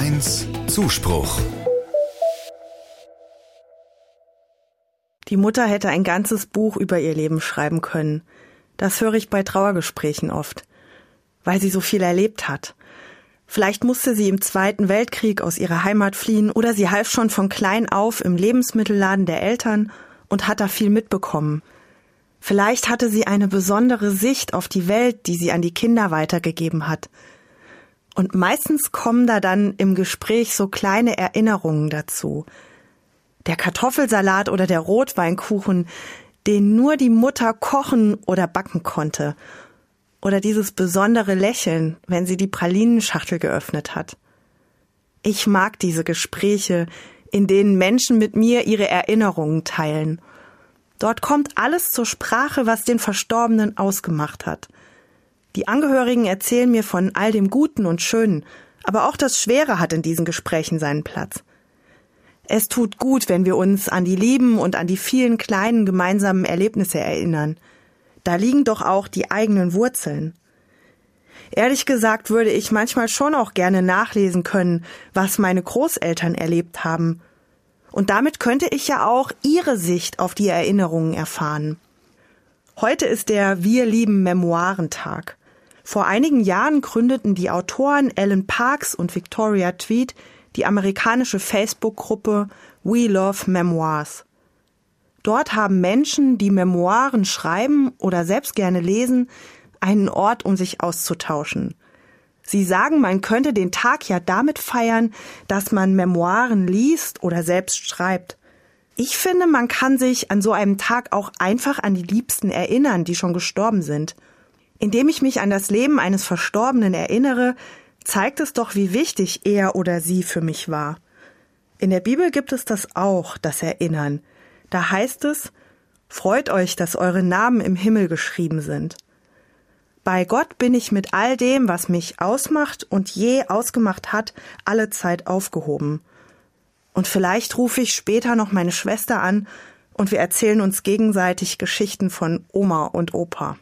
1 Zuspruch. Die Mutter hätte ein ganzes Buch über ihr Leben schreiben können. Das höre ich bei Trauergesprächen oft, weil sie so viel erlebt hat. Vielleicht musste sie im Zweiten Weltkrieg aus ihrer Heimat fliehen oder sie half schon von klein auf im Lebensmittelladen der Eltern und hat da viel mitbekommen. Vielleicht hatte sie eine besondere Sicht auf die Welt, die sie an die Kinder weitergegeben hat. Und meistens kommen da dann im Gespräch so kleine Erinnerungen dazu, der Kartoffelsalat oder der Rotweinkuchen, den nur die Mutter kochen oder backen konnte. Oder dieses besondere Lächeln, wenn sie die Pralinenschachtel geöffnet hat. Ich mag diese Gespräche, in denen Menschen mit mir ihre Erinnerungen teilen. Dort kommt alles zur Sprache, was den Verstorbenen ausgemacht hat. Die Angehörigen erzählen mir von all dem Guten und Schönen, aber auch das Schwere hat in diesen Gesprächen seinen Platz. Es tut gut, wenn wir uns an die Lieben und an die vielen kleinen gemeinsamen Erlebnisse erinnern. Da liegen doch auch die eigenen Wurzeln. Ehrlich gesagt würde ich manchmal schon auch gerne nachlesen können, was meine Großeltern erlebt haben. Und damit könnte ich ja auch ihre Sicht auf die Erinnerungen erfahren. Heute ist der Wir lieben Memoirentag. Vor einigen Jahren gründeten die Autoren Ellen Parks und Victoria Tweed die amerikanische Facebook-Gruppe We Love Memoirs. Dort haben Menschen, die Memoiren schreiben oder selbst gerne lesen, einen Ort, um sich auszutauschen. Sie sagen, man könnte den Tag ja damit feiern, dass man Memoiren liest oder selbst schreibt. Ich finde, man kann sich an so einem Tag auch einfach an die Liebsten erinnern, die schon gestorben sind. Indem ich mich an das Leben eines Verstorbenen erinnere, zeigt es doch, wie wichtig er oder sie für mich war. In der Bibel gibt es das auch, das Erinnern. Da heißt es, Freut euch, dass eure Namen im Himmel geschrieben sind. Bei Gott bin ich mit all dem, was mich ausmacht und je ausgemacht hat, alle Zeit aufgehoben. Und vielleicht rufe ich später noch meine Schwester an und wir erzählen uns gegenseitig Geschichten von Oma und Opa.